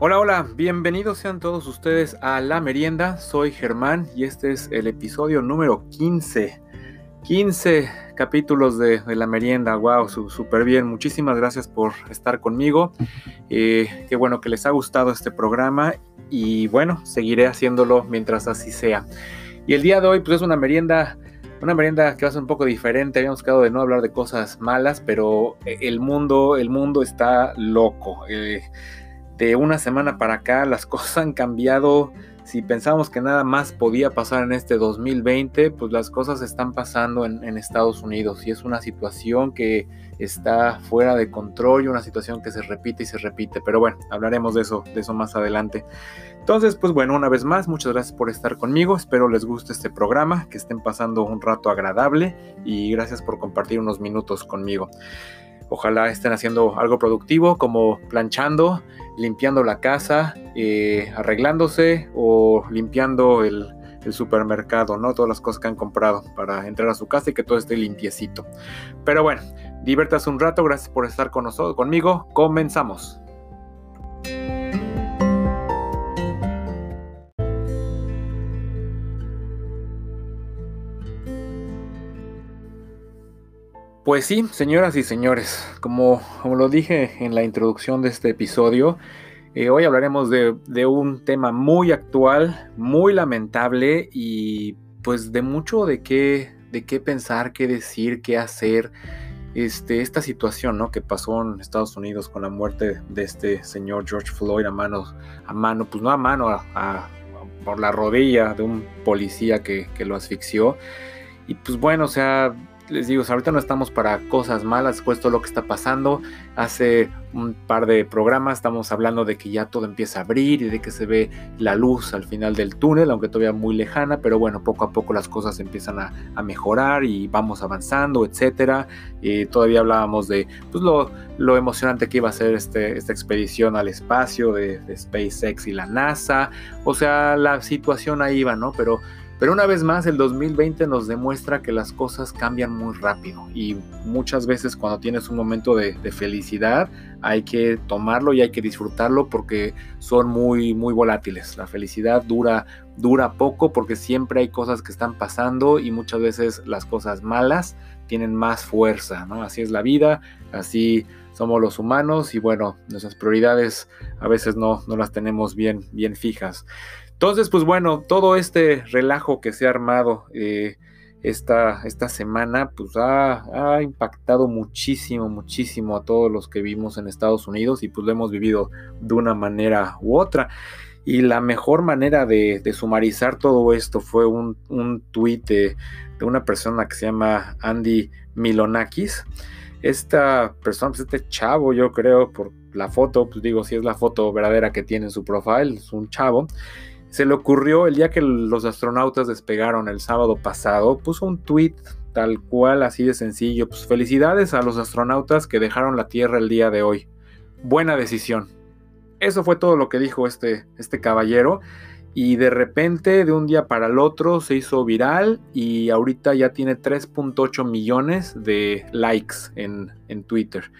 Hola, hola, bienvenidos sean todos ustedes a La Merienda. Soy Germán y este es el episodio número 15. 15 capítulos de, La Merienda, wow, súper bien. Muchísimas gracias por estar conmigo. Eh, qué bueno que les ha gustado este programa y bueno, seguiré haciéndolo mientras así sea. Y el día de hoy pues es una merienda una merienda que va a ser un poco diferente. Habíamos quedado de no hablar de cosas malas, pero el mundo, el mundo está loco. Eh, de una semana para acá las cosas han cambiado. Si pensábamos que nada más podía pasar en este 2020, pues las cosas están pasando en, Estados Unidos y es una situación que está fuera de control y una situación que se repite y se repite. Pero bueno, hablaremos de eso, de eso más adelante. Entonces, pues bueno, una vez más, muchas gracias por estar conmigo. Espero les guste este programa, que estén pasando un rato agradable y gracias por compartir unos minutos conmigo. Ojalá estén haciendo algo productivo como planchando, limpiando la casa, eh, arreglándose o limpiando el, supermercado, ¿no? Todas las cosas que han comprado para entrar a su casa y que todo esté limpiecito. Pero bueno, diviértase un rato, gracias por estar con nosotros, conmigo. Comenzamos. Pues sí, señoras y señores, como, como lo dije en la introducción de este episodio, eh, hoy hablaremos de, un tema muy actual, muy lamentable y pues de mucho de qué, de qué pensar, qué decir, qué hacer. Este, esta situación ¿no? que pasó en Estados Unidos con la muerte de este señor George Floyd a mano, a mano pues no a mano, a, por la rodilla de un policía que, que lo asfixió. Y pues bueno, o sea, les digo, ahorita no estamos para cosas malas, puesto lo que está pasando. Hace un par de programas estamos hablando de que ya todo empieza a abrir y de que se ve la luz al final del túnel, aunque todavía muy lejana, pero bueno, poco a poco las cosas empiezan a, mejorar y vamos avanzando, etcétera. Y todavía hablábamos de pues, lo, lo, emocionante que iba a ser este, esta expedición al espacio de, de SpaceX y la NASA. O sea, la situación ahí va, ¿no? Pero pero una vez más, el 2020 nos demuestra que las cosas cambian muy rápido y muchas veces cuando tienes un momento de, felicidad hay que tomarlo y hay que disfrutarlo porque son muy, muy volátiles. La felicidad dura, dura poco porque siempre hay cosas que están pasando y muchas veces las cosas malas tienen más fuerza, ¿no? Así es la vida, así somos los humanos y bueno, nuestras prioridades a veces no, no las tenemos bien, bien fijas. Entonces, pues bueno, todo este relajo que se ha armado eh, esta, esta, semana, pues ha, impactado muchísimo, muchísimo a todos los que vivimos en Estados Unidos y pues lo hemos vivido de una manera u otra. Y la mejor manera de, sumarizar todo esto fue un, un tuit de, de, una persona que se llama Andy Milonakis. Esta persona, pues este chavo, yo creo, por la foto, pues digo, si es la foto verdadera que tiene en su profile, es un chavo se le ocurrió el día que los astronautas despegaron el sábado pasado, puso un tweet tal cual, así de sencillo. Pues felicidades a los astronautas que dejaron la Tierra el día de hoy. Buena decisión. Eso fue todo lo que dijo este, este caballero. Y de repente, de un día para el otro, se hizo viral y ahorita ya tiene 3.8 millones de likes en, en Twitter.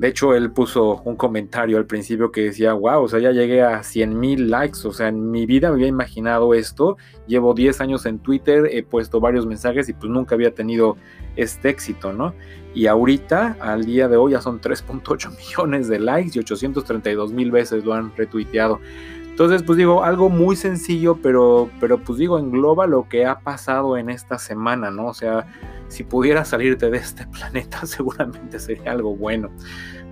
De hecho, él puso un comentario al principio que decía, wow, o sea, ya llegué a 100 mil likes, o sea, en mi vida me había imaginado esto, llevo 10 años en Twitter, he puesto varios mensajes y pues nunca había tenido este éxito, ¿no? Y ahorita, al día de hoy, ya son 3.8 millones de likes y 832 mil veces lo han retuiteado. Entonces, pues digo, algo muy sencillo, pero, pero pues digo, engloba lo que ha pasado en esta semana, ¿no? O sea, si pudiera salirte de este planeta, seguramente sería algo bueno.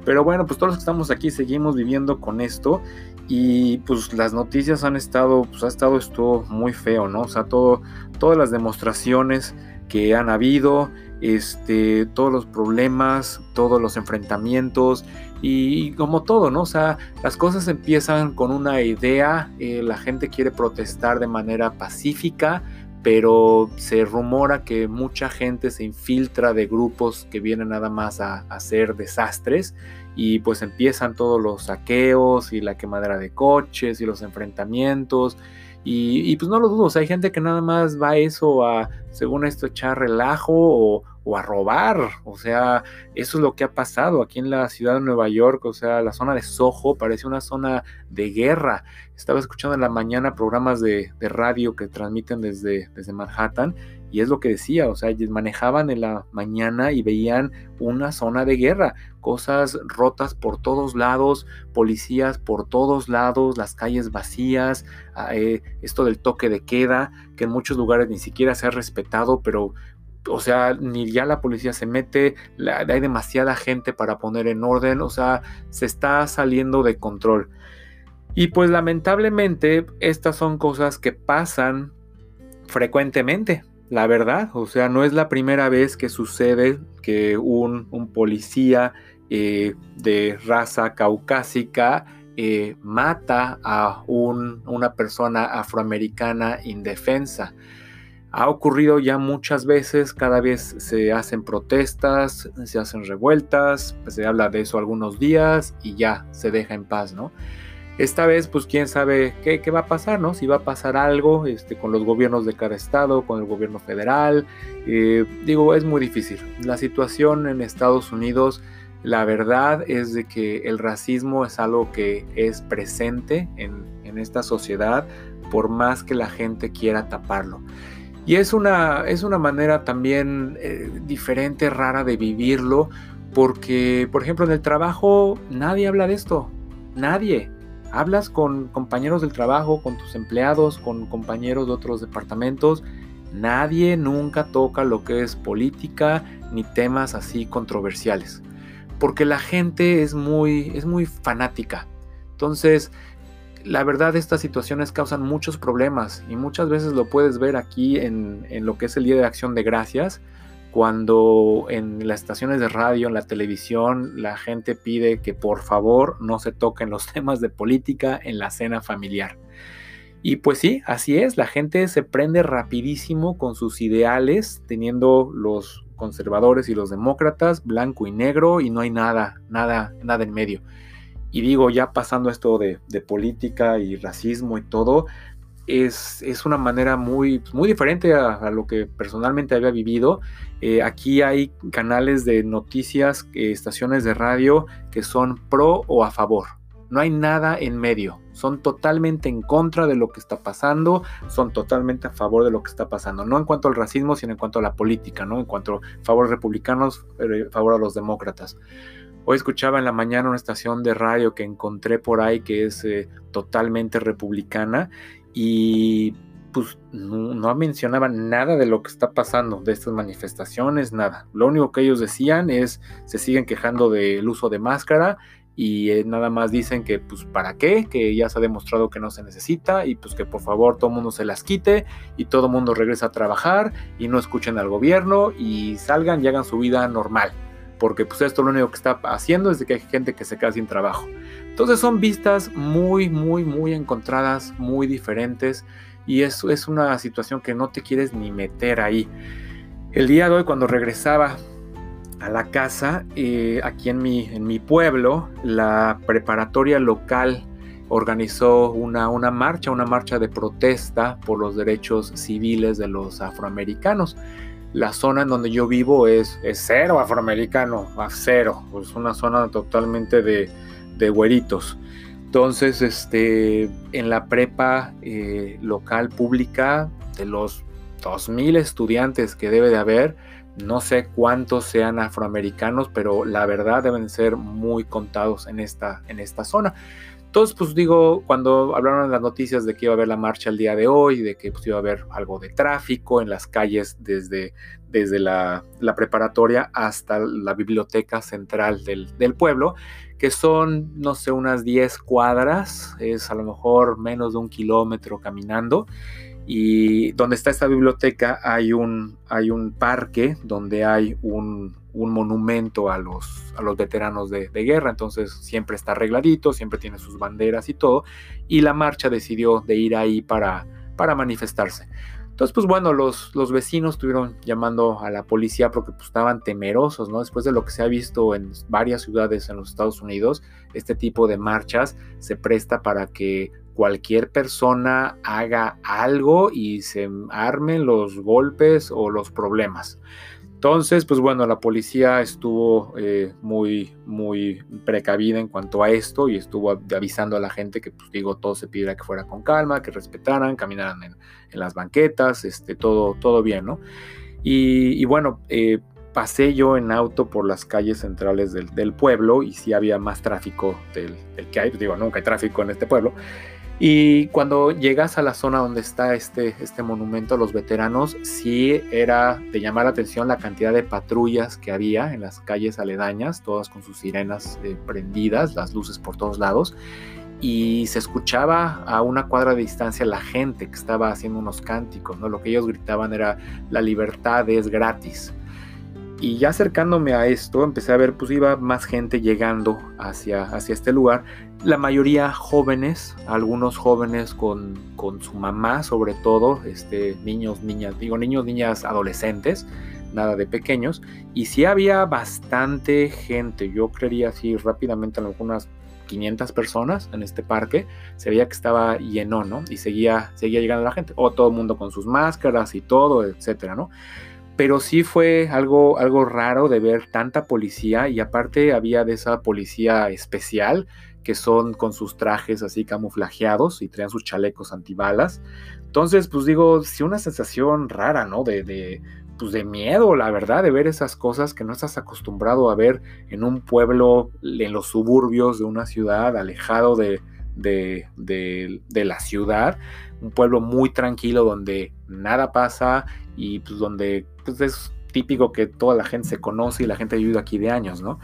Pero bueno, pues todos los que estamos aquí seguimos viviendo con esto y pues las noticias han estado, pues ha estado esto muy feo, ¿no? O sea, todo, todas las demostraciones que han habido, este, todos los problemas, todos los enfrentamientos y, como todo, ¿no? O sea, las cosas empiezan con una idea, eh, la gente quiere protestar de manera pacífica, pero se rumora que mucha gente se infiltra de grupos que vienen nada más a, hacer desastres y pues empiezan todos los saqueos y la quemadera de coches y los enfrentamientos. Y, pues no lo dudo, hay gente que nada más va a eso a, según esto, echar relajo o, o a robar. O sea, eso es lo que ha pasado aquí en la ciudad de Nueva York. O sea, la zona de Soho parece una zona de guerra. Estaba escuchando en la mañana programas de, radio que transmiten desde, desde Manhattan y es lo que decía, o sea, manejaban en la mañana y veían una zona de guerra, cosas rotas por todos lados, policías por todos lados, las calles vacías, ah, eh, esto del toque de queda, que en muchos lugares ni siquiera se ha respetado, pero o sea, ni ya la policía se mete, hay demasiada gente para poner en orden, o sea, se está saliendo de control. Y pues lamentablemente estas son cosas que pasan frecuentemente, la verdad. O sea, no es la primera vez que sucede que un, policía eh, de raza caucásica eh, mata a una persona afroamericana indefensa. Ha ocurrido ya muchas veces, cada vez se hacen protestas, se hacen revueltas, se habla de eso algunos días y ya se deja en paz, ¿no? Esta vez, pues quién sabe qué, va a pasar, ¿no? Si va a pasar algo este, con los gobiernos de cada estado, con el gobierno federal. Eh, digo, es muy difícil. La situación en Estados Unidos, la verdad es de que el racismo es algo que es presente en, esta sociedad, por más que la gente quiera taparlo. Y es una, es una manera también eh, diferente, rara de vivirlo, porque, por ejemplo, en el trabajo nadie habla de esto. Nadie Hablas con compañeros del trabajo, con tus empleados, con compañeros de otros departamentos. Nadie nunca toca lo que es política ni temas así controversiales. Porque la gente es muy, es muy fanática. Entonces, la verdad estas situaciones causan muchos problemas y muchas veces lo puedes ver aquí en, lo que es el Día de Acción de Gracias cuando en las estaciones de radio, en la televisión, la gente pide que por favor no se toquen los temas de política en la cena familiar. Y pues sí, así es, la gente se prende rapidísimo con sus ideales, teniendo los conservadores y los demócratas blanco y negro y no hay nada, nada, nada en medio. Y digo, ya pasando esto de, de política y racismo y todo, es, una manera muy, muy diferente a, lo que personalmente había vivido. Eh, aquí hay canales de noticias, eh, estaciones de radio que son pro o a favor. No hay nada en medio. Son totalmente en contra de lo que está pasando, son totalmente a favor de lo que está pasando. No en cuanto al racismo, sino en cuanto a la política, ¿no? En cuanto a favor a republicanos, eh, favor a los demócratas. Hoy escuchaba en la mañana una estación de radio que encontré por ahí que es totalmente republicana y pues no, mencionaban nada de lo que está pasando, de estas manifestaciones, nada. Lo único que ellos decían es, se siguen quejando del uso de máscara y eh, nada más dicen que pues para qué, que ya se ha demostrado que no se necesita y pues que por favor todo el mundo se las quite y todo el mundo regresa a trabajar y no escuchen al gobierno y salgan y hagan su vida normal. Porque pues esto lo único que está haciendo es de que hay gente que se queda sin trabajo. Entonces son vistas muy, muy, muy encontradas, muy diferentes y eso es una situación que no te quieres ni meter ahí. El día de hoy cuando regresaba a la casa, eh, aquí en mi, en mi pueblo, la preparatoria local organizó una, una marcha, una marcha de protesta por los derechos civiles de los afroamericanos. La zona en donde yo vivo es, es cero afroamericano, a cero, es una zona totalmente de, de güeritos. Entonces, este, en la prepa eh, local pública, de los 2.000 estudiantes que debe de haber, no sé cuántos sean afroamericanos, pero la verdad deben ser muy contados en esta, en esta zona. Entonces, pues digo, cuando hablaron las noticias de que iba a haber la marcha el día de hoy, de que pues, iba a haber algo de tráfico en las calles desde, desde la, preparatoria hasta la biblioteca central del, del, pueblo, que son, no sé, unas 10 cuadras, es a lo mejor menos de un kilómetro caminando. Y donde está esta biblioteca hay un, hay un parque donde hay un, un monumento a los, a los veteranos de, guerra, entonces siempre está arregladito, siempre tiene sus banderas y todo, y la marcha decidió de ir ahí para, para manifestarse. Entonces, pues bueno, los, los vecinos estuvieron llamando a la policía porque pues, estaban temerosos, ¿no? Después de lo que se ha visto en varias ciudades en los Estados Unidos, este tipo de marchas se presta para que cualquier persona haga algo y se armen los golpes o los problemas. Entonces, pues bueno, la policía estuvo eh, muy, muy precavida en cuanto a esto y estuvo avisando a la gente que, pues digo, todo se pidiera que fuera con calma, que respetaran, caminaran en, las banquetas, este, todo, todo bien, ¿no? Y, bueno, eh, pasé yo en auto por las calles centrales del, pueblo y sí había más tráfico del, que hay, pues digo, nunca hay tráfico en este pueblo. Y cuando llegas a la zona donde está este, este monumento a los veteranos, sí era de llamar la atención la cantidad de patrullas que había en las calles aledañas, todas con sus sirenas eh, prendidas, las luces por todos lados. Y se escuchaba a una cuadra de distancia la gente que estaba haciendo unos cánticos, ¿no? Lo que ellos gritaban era la libertad es gratis. Y ya acercándome a esto, empecé a ver, pues iba más gente llegando hacia, hacia este lugar. La mayoría jóvenes, algunos jóvenes con, con su mamá, sobre todo, este, niños, niñas, digo niños, niñas, adolescentes, nada de pequeños. Y sí había bastante gente, yo creería así rápidamente, algunas 500 personas en este parque, se veía que estaba lleno, ¿no? Y seguía, seguía llegando la gente, o todo el mundo con sus máscaras y todo, etcétera, ¿no? Pero sí fue algo, algo raro de ver tanta policía y aparte había de esa policía especial que son con sus trajes así camuflajeados y traían sus chalecos antibalas. Entonces, pues digo, sí una sensación rara, ¿no? De, de, pues de miedo, la verdad, de ver esas cosas que no estás acostumbrado a ver en un pueblo, en los suburbios de una ciudad, alejado de, de, de, la ciudad, un pueblo muy tranquilo donde nada pasa y pues donde pues, es típico que toda la gente se conoce y la gente ha vivido aquí de años, ¿no?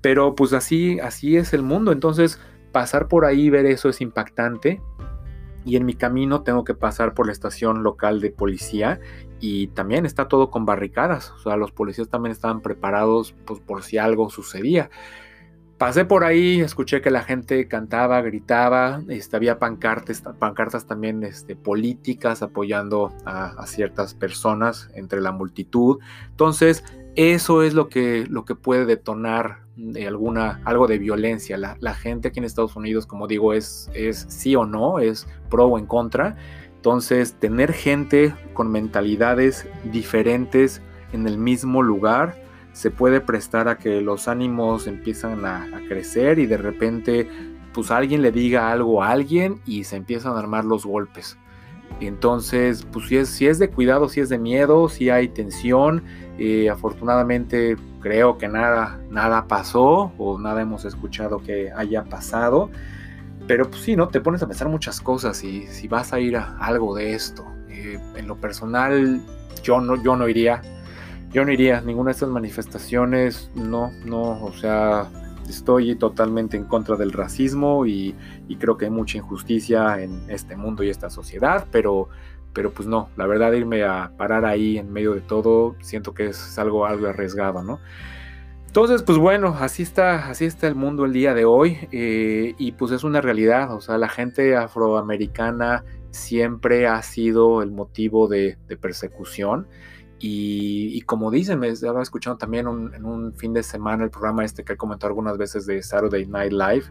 Pero pues así, así es el mundo, entonces pasar por ahí, ver eso es impactante. Y en mi camino tengo que pasar por la estación local de policía y también está todo con barricadas. O sea, los policías también estaban preparados pues, por si algo sucedía. Pasé por ahí, escuché que la gente cantaba, gritaba, este, había pancartas, pancartas también este, políticas apoyando a, ciertas personas entre la multitud. Entonces, eso es lo que, lo que puede detonar de alguna, algo de violencia. La, gente aquí en Estados Unidos, como digo, es, es sí o no, es pro o en contra. Entonces, tener gente con mentalidades diferentes en el mismo lugar se puede prestar a que los ánimos empiezan a, crecer y de repente pues alguien le diga algo a alguien y se empiezan a armar los golpes. Entonces, pues si es, si es de cuidado, si es de miedo, si hay tensión. Eh, afortunadamente creo que nada, nada pasó o nada hemos escuchado que haya pasado. Pero pues sí, ¿no? Te pones a pensar muchas cosas y si vas a ir a algo de esto. Eh, en lo personal, yo no, yo no iría yo no iría a ninguna de estas manifestaciones, no, no, o sea, estoy totalmente en contra del racismo y, creo que hay mucha injusticia en este mundo y esta sociedad, pero, pero pues no, la verdad irme a parar ahí en medio de todo, siento que es algo, algo arriesgado, ¿no? Entonces, pues bueno, así está, así está el mundo el día de hoy eh, y pues es una realidad, o sea, la gente afroamericana siempre ha sido el motivo de, de persecución. Y, como dicen, me estaba escuchando también en un fin de semana el programa este que he comentado algunas veces de Saturday Night Live,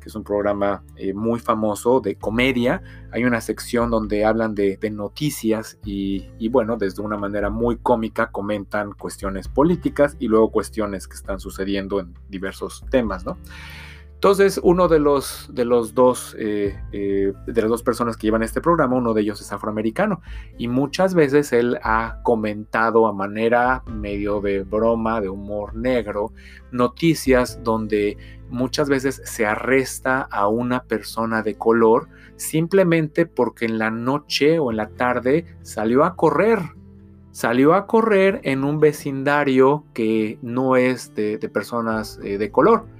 que es un programa eh, muy famoso de comedia. Hay una sección donde hablan de, noticias y, y, bueno, desde una manera muy cómica comentan cuestiones políticas y luego cuestiones que están sucediendo en diversos temas, ¿no? Entonces, uno de los, de los dos, eh, eh, de las dos personas que llevan este programa, uno de ellos es afroamericano. Y muchas veces él ha comentado a manera medio de broma, de humor negro, noticias donde muchas veces se arresta a una persona de color simplemente porque en la noche o en la tarde salió a correr. Salió a correr en un vecindario que no es de, personas eh, de color.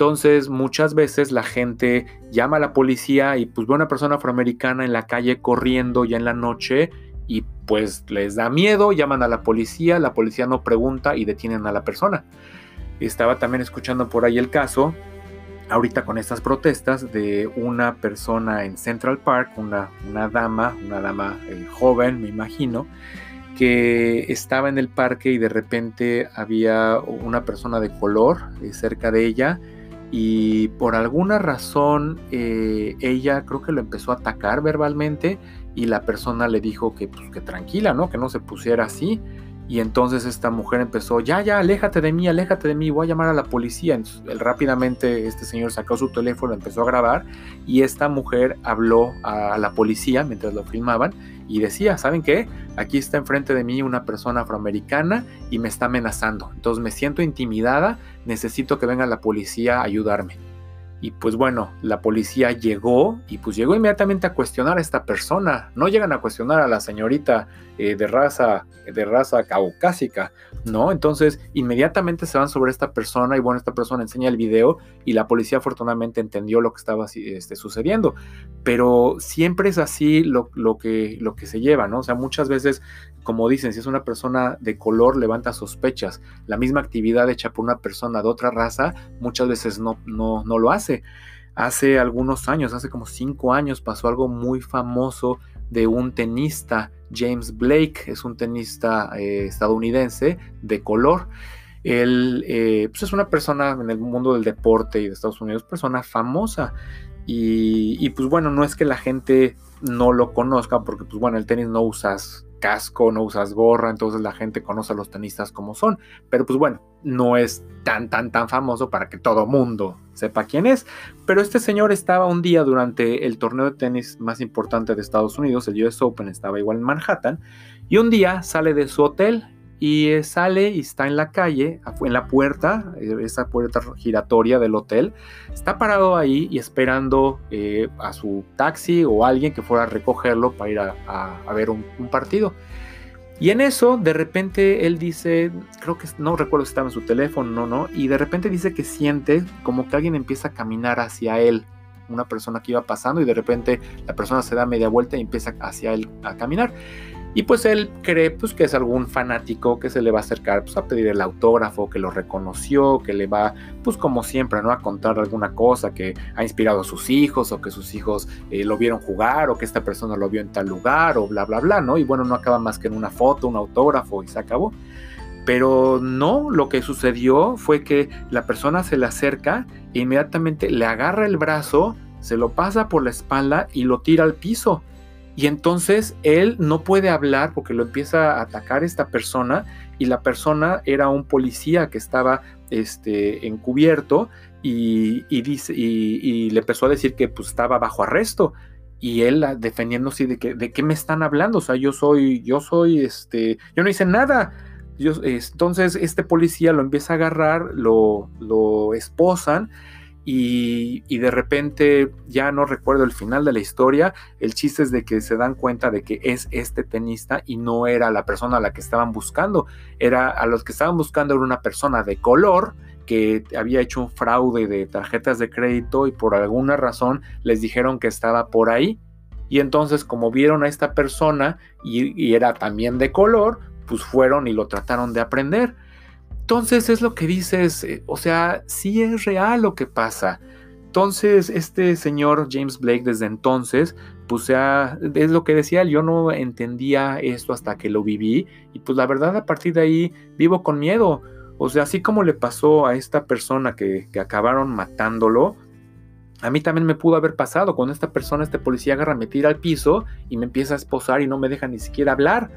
Entonces muchas veces la gente llama a la policía y pues ve a una persona afroamericana en la calle corriendo ya en la noche y pues les da miedo, llaman a la policía, la policía no pregunta y detienen a la persona. Estaba también escuchando por ahí el caso, ahorita con estas protestas, de una persona en Central Park, una, una dama, una dama eh, joven, me imagino, que estaba en el parque y de repente había una persona de color eh, cerca de ella y por alguna razón eh, ella creo que lo empezó a atacar verbalmente y la persona le dijo que, pues, que tranquila, ¿no? Que no se pusiera así. y entonces esta mujer empezó, ya, ya, aléjate de mí, aléjate de mí, voy a llamar a la policía. Entonces, rápidamente este señor sacó su teléfono, empezó a grabar y esta mujer habló a la policía mientras lo filmaban y decía, ¿saben qué? Aquí está enfrente de mí una persona afroamericana y me está amenazando. Entonces me siento intimidada, necesito que venga la policía a ayudarme. Y pues bueno, la policía llegó y pues llegó inmediatamente a cuestionar a esta persona. No llegan a cuestionar a la señorita eh, de raza de raza caucásica, ¿no? Entonces inmediatamente se van sobre esta persona y bueno, esta persona enseña el video y la policía afortunadamente entendió lo que estaba este, sucediendo. Pero siempre es así lo, lo, que, lo que se lleva, ¿no? O sea, muchas veces, como dicen, si es una persona de color, levanta sospechas. La misma actividad hecha por una persona de otra raza muchas veces no, no, no lo hace. Hace algunos años, hace como cinco años, pasó algo muy famoso de un tenista, James Blake, es un tenista eh, estadounidense de color. Él eh, pues es una persona en el mundo del deporte y de Estados Unidos, persona famosa. Y, y, pues bueno, no es que la gente no lo conozca, porque pues bueno, el tenis no usas casco, no usas gorra, entonces la gente conoce a los tenistas como son. Pero pues bueno, no es tan, tan, tan famoso para que todo mundo sepa quién es. Pero este señor estaba un día durante el torneo de tenis más importante de Estados Unidos, el US Open, estaba igual en Manhattan, y un día sale de su hotel y eh, sale y está en la calle, en la puerta, eh, esa puerta giratoria del hotel, está parado ahí y esperando eh, a su taxi o alguien que fuera a recogerlo para ir a, ver un, partido. Y en eso, de repente, él dice, creo que no recuerdo si estaba en su teléfono, no, no, y de repente dice que siente como que alguien empieza a caminar hacia él, una persona que iba pasando, y de repente la persona se da media vuelta y empieza hacia él a caminar. Y pues él cree pues, que es algún fanático que se le va a acercar pues, a pedir el autógrafo, que lo reconoció, que le va, pues como siempre, ¿no? A contar alguna cosa que ha inspirado a sus hijos o que sus hijos eh, lo vieron jugar o que esta persona lo vio en tal lugar o bla, bla, bla, ¿no? Y bueno, no acaba más que en una foto, un autógrafo y se acabó. Pero no, lo que sucedió fue que la persona se le acerca e inmediatamente le agarra el brazo, se lo pasa por la espalda y lo tira al piso. Y entonces él no puede hablar porque lo empieza a atacar esta persona y la persona era un policía que estaba este, encubierto y, le empezó a decir que pues, estaba bajo arresto. Y él defendiéndose de que de qué me están hablando, o sea, yo soy, yo soy, este, yo no hice nada. entonces este policía lo empieza a agarrar, lo, lo esposan y, de repente ya no recuerdo el final de la historia. El chiste es de que se dan cuenta de que es este tenista y no era la persona a la que estaban buscando. Era a los que estaban buscando era una persona de color que había hecho un fraude de tarjetas de crédito y por alguna razón les dijeron que estaba por ahí. Y entonces como vieron a esta persona y, y era también de color, pues fueron y lo trataron de aprender. Entonces es lo que dices, eh, o sea, sí es real lo que pasa. Entonces, este señor James Blake desde entonces, pues ya, es lo que decía, yo no entendía esto hasta que lo viví y pues la verdad a partir de ahí vivo con miedo. O sea, así como le pasó a esta persona que, acabaron matándolo, a mí también me pudo haber pasado cuando esta persona, este policía agarra, me tira al piso y me empieza a esposar y no me deja ni siquiera hablar.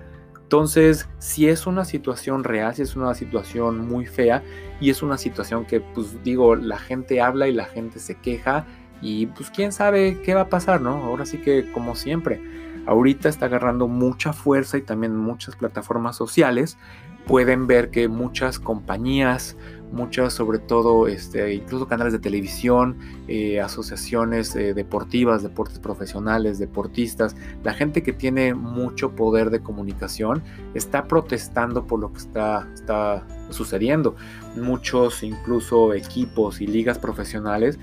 Entonces, si es una situación real, si es una situación muy fea y es una situación que, pues digo, la gente habla y la gente se queja y pues quién sabe qué va a pasar, ¿no? Ahora sí que como siempre, ahorita está agarrando mucha fuerza y también muchas plataformas sociales pueden ver que muchas compañías, muchas, sobre todo, este, incluso canales de televisión, eh, asociaciones eh, deportivas, deportes profesionales, deportistas, la gente que tiene mucho poder de comunicación está protestando por lo que está, está sucediendo. Muchos, incluso equipos y ligas profesionales,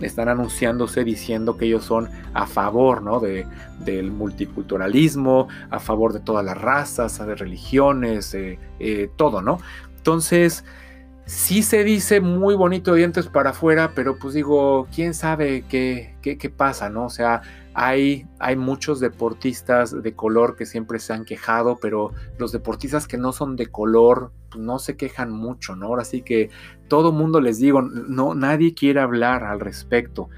están anunciándose diciendo que ellos son a favor ¿no? de, del multiculturalismo, a favor de todas las razas, de religiones, eh, todo, ¿no? Entonces, sí se dice muy bonito de dientes para afuera, pero pues digo, quién sabe qué, qué, pasa, ¿no? O sea, hay, muchos deportistas de color que siempre se han quejado, pero los deportistas que no son de color pues, no se quejan mucho, ¿no? Ahora sí que todo mundo les digo, no, nadie quiere hablar al respecto.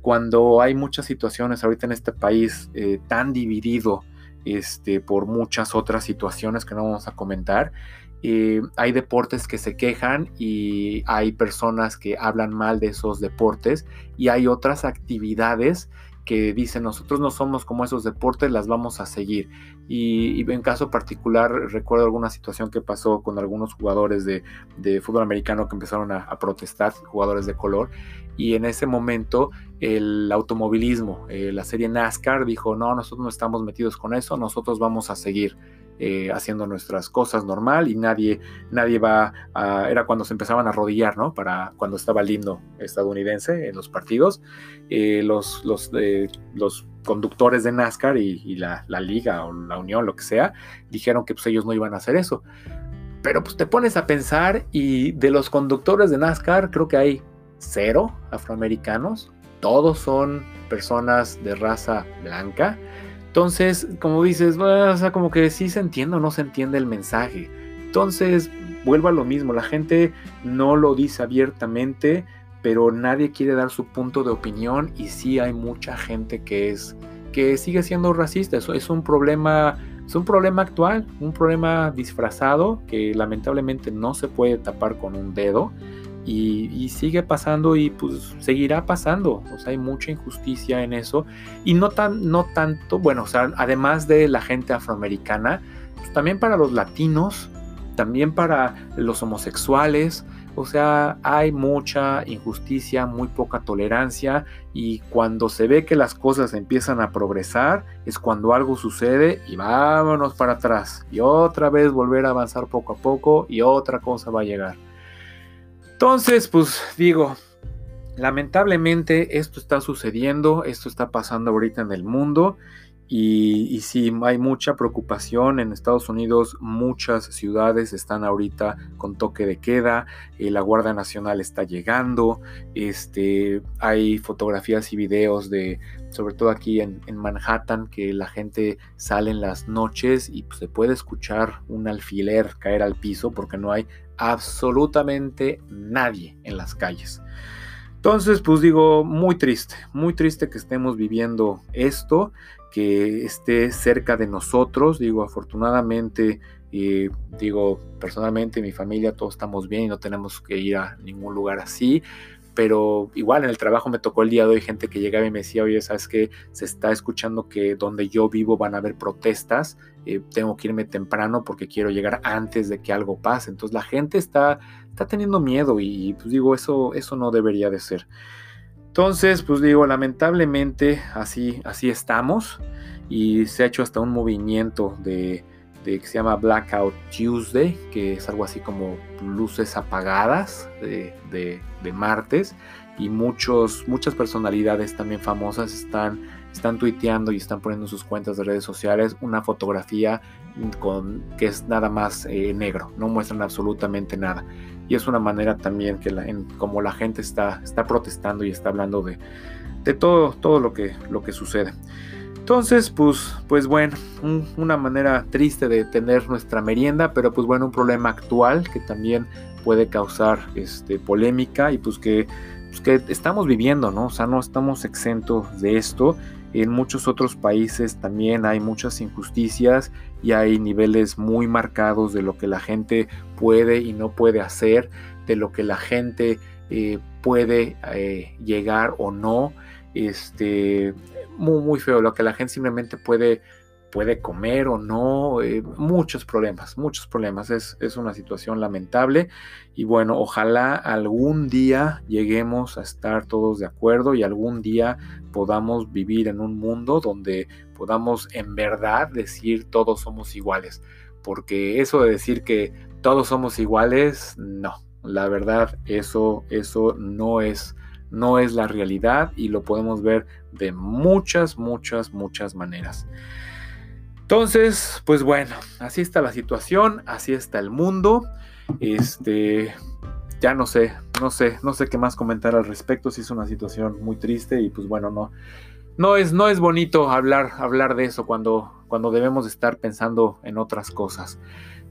Cuando hay muchas situaciones ahorita en este país eh, tan dividido, este, por muchas otras situaciones que no vamos a comentar. Eh, hay deportes que se quejan y hay personas que hablan mal de esos deportes y hay otras actividades que dicen nosotros no somos como esos deportes, las vamos a seguir. Y, en caso particular recuerdo alguna situación que pasó con algunos jugadores de, fútbol americano que empezaron a, protestar, jugadores de color, y en ese momento el automovilismo, eh, la serie NASCAR dijo, no, nosotros no estamos metidos con eso, nosotros vamos a seguir. Eh, haciendo nuestras cosas normal y nadie, nadie va a, era cuando se empezaban a arrodillar, ¿no? Para cuando estaba el himno estadounidense en los partidos, eh, los, los, los conductores de NASCAR y, la, liga o la unión, lo que sea, dijeron que pues ellos no iban a hacer eso. Pero pues te pones a pensar y de los conductores de NASCAR creo que hay cero afroamericanos, todos son personas de raza blanca entonces, como dices, o sea, como que sí se entiende o no se entiende el mensaje. Entonces, vuelvo a lo mismo, la gente no lo dice abiertamente, pero nadie quiere dar su punto de opinión y sí hay mucha gente que es que sigue siendo racista. Eso es un problema, es un problema actual, un problema disfrazado que lamentablemente no se puede tapar con un dedo y, sigue pasando y pues seguirá pasando. O sea, hay mucha injusticia en eso. Y no, tan, no tanto, bueno, o sea, además de la gente afroamericana, pues también para los latinos, también para los homosexuales. O sea, hay mucha injusticia, muy poca tolerancia y cuando se ve que las cosas empiezan a progresar es cuando algo sucede y vámonos para atrás y otra vez volver a avanzar poco a poco y otra cosa va a llegar. Entonces, pues digo, lamentablemente esto está sucediendo, esto está pasando ahorita en el mundo y, sí, hay mucha preocupación en Estados Unidos, muchas ciudades están ahorita con toque de queda, eh, la Guardia Nacional está llegando, este, hay fotografías y videos de, sobre todo aquí en, Manhattan, que la gente sale en las noches y pues, se puede escuchar un alfiler caer al piso porque no hay absolutamente nadie en las calles. Entonces, pues digo, muy triste, muy triste que estemos viviendo esto, que esté cerca de nosotros. Digo, afortunadamente, y digo, personalmente, mi familia, todos estamos bien y no tenemos que ir a ningún lugar así pero igual en el trabajo me tocó el día de hoy gente que llegaba y me decía, oye, ¿sabes qué? Se está escuchando que donde yo vivo van a haber protestas, eh, tengo que irme temprano porque quiero llegar antes de que algo pase. Entonces la gente está, está teniendo miedo y pues digo, eso, eso no debería de ser. Entonces, pues digo, lamentablemente así, así estamos y se ha hecho hasta un movimiento de que se llama Blackout Tuesday, que es algo así como luces apagadas de, martes. Y muchos, muchas personalidades también famosas están, están tuiteando y están poniendo en sus cuentas de redes sociales una fotografía con, que es nada más eh, negro, no muestran absolutamente nada. Y es una manera también que la, en, como la gente está, está protestando y está hablando de, de todo, todo lo, que, lo que sucede. Entonces, pues, pues bueno, una manera triste de tener nuestra merienda, pero pues bueno, un problema actual que también puede causar este, polémica y pues que, pues que estamos viviendo, ¿no? O sea, no estamos exentos de esto. En muchos otros países también hay muchas injusticias y hay niveles muy marcados de lo que la gente puede y no puede hacer, de lo que la gente eh, puede eh, llegar o no. Este, muy, muy feo, lo que la gente simplemente puede, puede comer o no, eh, muchos problemas, muchos problemas, es, es, una situación lamentable y bueno, ojalá algún día lleguemos a estar todos de acuerdo y algún día podamos vivir en un mundo donde podamos en verdad decir todos somos iguales, porque eso de decir que todos somos iguales, no, la verdad eso, eso no es no es la realidad y lo podemos ver de muchas, muchas, muchas maneras. Entonces, pues bueno, así está la situación, así está el mundo. Este, ya no sé, no sé, no sé qué más comentar al respecto. Si es una situación muy triste y pues bueno, no, no es, no es bonito hablar, hablar de eso cuando, cuando debemos estar pensando en otras cosas.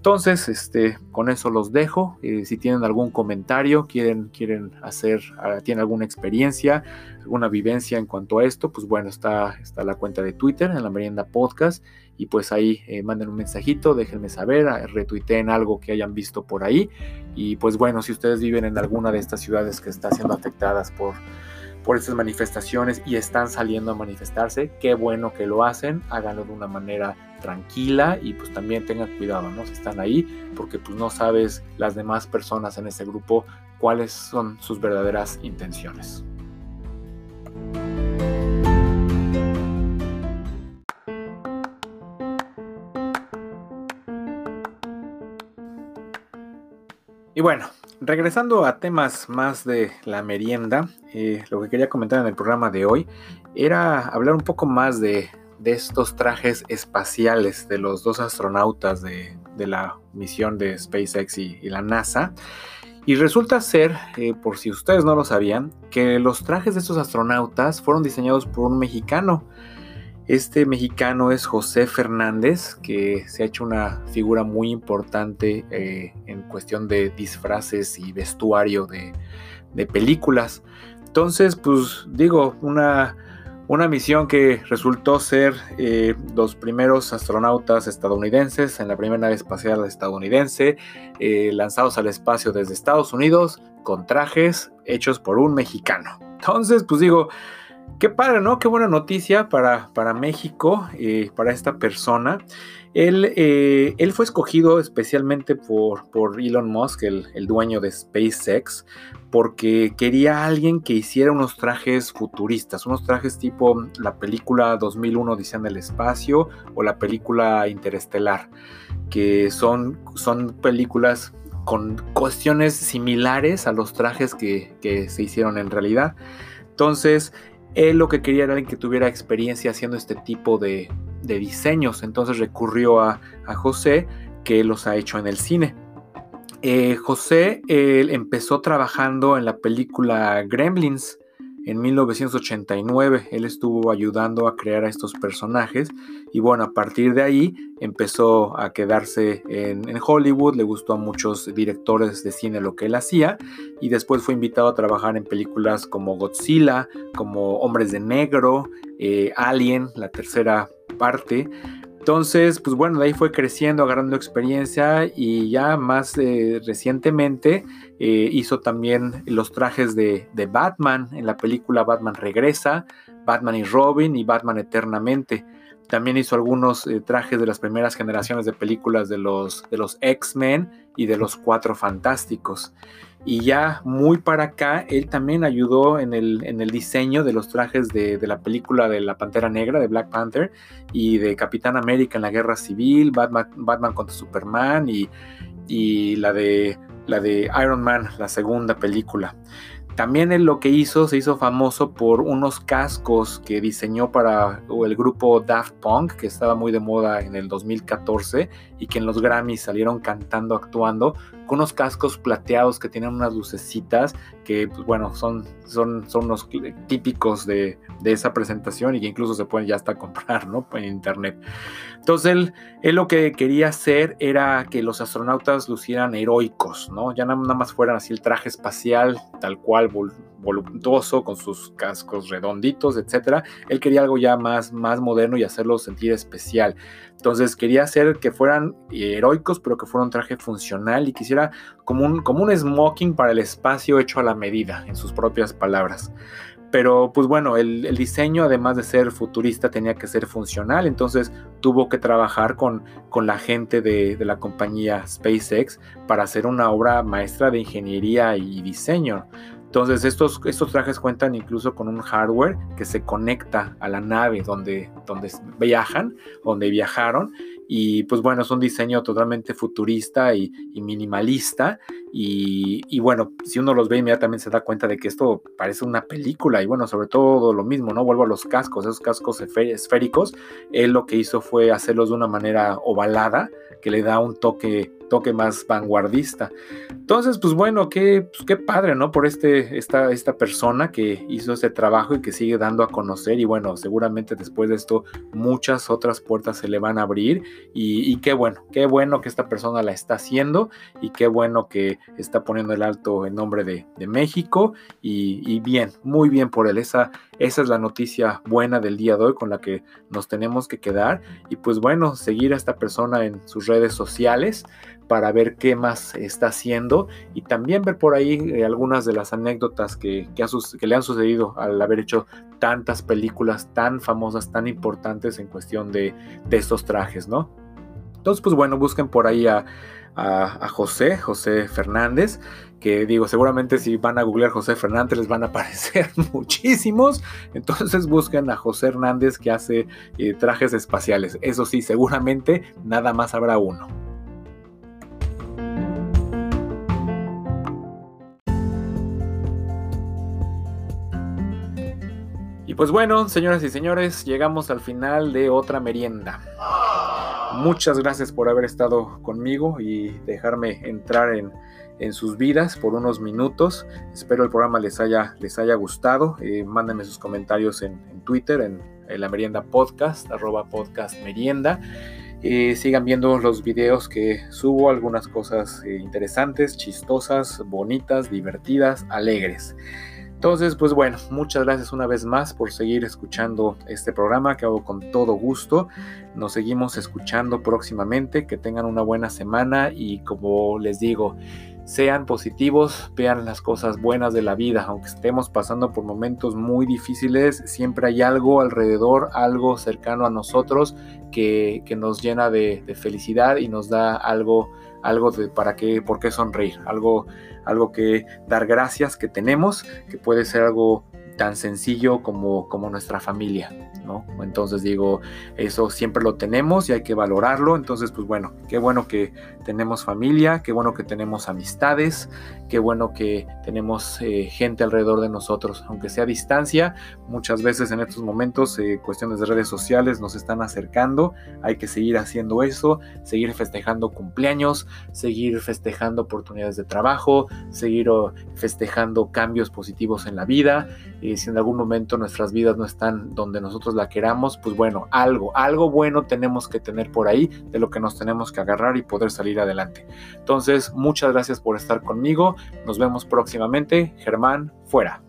Entonces, este, con eso los dejo. Eh, si tienen algún comentario, quieren, quieren hacer, ah, tienen alguna experiencia, alguna vivencia en cuanto a esto, pues bueno, está, está la cuenta de Twitter en la Merienda Podcast y pues ahí eh, manden un mensajito, déjenme saber, ah, retuiteen algo que hayan visto por ahí y pues bueno, si ustedes viven en alguna de estas ciudades que está siendo afectadas por por estas manifestaciones y están saliendo a manifestarse, qué bueno que lo hacen, háganlo de una manera tranquila y pues también tengan cuidado, ¿no? Si están ahí, porque pues no sabes las demás personas en ese grupo cuáles son sus verdaderas intenciones. Y bueno, regresando a temas más de la merienda, eh, lo que quería comentar en el programa de hoy era hablar un poco más de, estos trajes espaciales de los dos astronautas de, la misión de SpaceX y, la NASA. Y resulta ser, eh, por si ustedes no lo sabían, que los trajes de estos astronautas fueron diseñados por un mexicano. Este mexicano es José Fernández, que se ha hecho una figura muy importante eh, en cuestión de disfraces y vestuario de, películas. Entonces, pues digo, una, una misión que resultó ser eh, los primeros astronautas estadounidenses en la primera nave espacial estadounidense, eh, lanzados al espacio desde Estados Unidos con trajes hechos por un mexicano. Entonces, pues digo, Qué padre, ¿no? Qué buena noticia para, para México, eh, para esta persona. Él, eh, él, fue escogido especialmente por, por Elon Musk, el, el, dueño de SpaceX, porque quería a alguien que hiciera unos trajes futuristas, unos trajes tipo la película 2001 Dice en el Espacio o la película Interestelar, que son, son películas con cuestiones similares a los trajes que se hicieron en realidad. Entonces, él lo que quería era alguien que tuviera experiencia haciendo este tipo de, diseños, entonces recurrió a, José, que los ha hecho en el cine. Eh, José él empezó trabajando en la película Gremlins, en 1989 él estuvo ayudando a crear a estos personajes y bueno, a partir de ahí empezó a quedarse en, Hollywood, le gustó a muchos directores de cine lo que él hacía y después fue invitado a trabajar en películas como Godzilla, como Hombres de Negro, eh, Alien, la tercera parte, entonces, pues bueno, de ahí fue creciendo, agarrando experiencia y ya más eh, recientemente eh, hizo también los trajes de, Batman en la película Batman Regresa, Batman y Robin y Batman Eternamente. También hizo algunos eh, trajes de las primeras generaciones de películas de los, de los X-Men y de los Cuatro Fantásticos. Y ya muy para acá, él también ayudó en el, en el diseño de los trajes de, la película de la Pantera Negra, de Black Panther, y de Capitán América en la Guerra Civil, Batman, Batman contra Superman y, y la, de, la de Iron Man, la segunda película. También él lo que hizo, se hizo famoso por unos cascos que diseñó para el grupo Daft Punk, que estaba muy de moda en el 2014 y que en los Grammys salieron cantando, actuando, con unos cascos plateados que tienen unas lucecitas que, pues, bueno, son, son, son los típicos de, esa presentación y que incluso se pueden ya hasta comprar, ¿no? En internet. Entonces, él, él, lo que quería hacer era que los astronautas lucieran heroicos, ¿no? Ya nada más fueran así el traje espacial, tal cual, voluptuoso, con sus cascos redonditos, etcétera. Él quería algo ya más, más moderno y hacerlo sentir especial. Entonces quería hacer que fueran heroicos, pero que fuera un traje funcional y quisiera como un, como un smoking para el espacio hecho a la medida, en sus propias palabras. Pero pues bueno, el, diseño además de ser futurista tenía que ser funcional, entonces tuvo que trabajar con, con la gente de la compañía SpaceX para hacer una obra maestra de ingeniería y diseño. Entonces estos, estos trajes cuentan incluso con un hardware que se conecta a la nave donde, donde viajan, donde viajaron. Y pues bueno, es un diseño totalmente futurista y, minimalista. Y, bueno, si uno los ve inmediatamente se da cuenta de que esto parece una película. Y bueno, sobre todo lo mismo, ¿no? Vuelvo a los cascos, esos cascos esféricos. Él lo que hizo fue hacerlos de una manera ovalada, que le da un toque toque más vanguardista. Entonces, pues bueno, qué, pues qué padre, ¿no? Por este, esta, esta persona que hizo este trabajo y que sigue dando a conocer. Y bueno, seguramente después de esto muchas otras puertas se le van a abrir. Y, qué bueno, qué bueno que esta persona la está haciendo y qué bueno que está poniendo el alto en nombre de, México. Y, bien, muy bien por él. Esa, esa es la noticia buena del día de hoy con la que nos tenemos que quedar. Y pues bueno, seguir a esta persona en sus redes sociales para ver qué más está haciendo y también ver por ahí eh, algunas de las anécdotas que, que, le han sucedido al haber hecho tantas películas tan famosas, tan importantes en cuestión de, estos trajes, ¿no? Entonces, pues bueno, busquen por ahí a, a, José, José Fernández, que digo, seguramente si van a googlear José Fernández les van a aparecer muchísimos, entonces busquen a José Hernández que hace eh, trajes espaciales, eso sí, seguramente nada más habrá uno. Pues bueno, señoras y señores, llegamos al final de otra merienda. Muchas gracias por haber estado conmigo y dejarme entrar en, sus vidas por unos minutos. Espero el programa les haya, les haya gustado. Eh, mándenme sus comentarios en, Twitter, en, la merienda podcast, arroba podcast merienda. Eh, sigan viendo los videos que subo, algunas cosas eh, interesantes, chistosas, bonitas, divertidas, alegres. Entonces, pues bueno, muchas gracias una vez más por seguir escuchando este programa que hago con todo gusto. Nos seguimos escuchando próximamente. Que tengan una buena semana y como les digo, sean positivos, vean las cosas buenas de la vida. Aunque estemos pasando por momentos muy difíciles, siempre hay algo alrededor, algo cercano a nosotros que, nos llena de, felicidad y nos da algo, algo de para qué, por qué sonreír, algo algo que dar gracias que tenemos, que puede ser algo tan sencillo como, como nuestra familia, Entonces digo, eso siempre lo tenemos y hay que valorarlo. Entonces, pues bueno, qué bueno que tenemos familia, qué bueno que tenemos amistades, qué bueno que tenemos eh, gente alrededor de nosotros, aunque sea a distancia. Muchas veces en estos momentos, eh, cuestiones de redes sociales nos están acercando. Hay que seguir haciendo eso, seguir festejando cumpleaños, seguir festejando oportunidades de trabajo, seguir oh, festejando cambios positivos en la vida. Si en algún momento nuestras vidas no están donde nosotros la queramos, pues bueno, algo, algo bueno tenemos que tener por ahí de lo que nos tenemos que agarrar y poder salir adelante. Entonces, muchas gracias por estar conmigo. Nos vemos próximamente. Germán, fuera.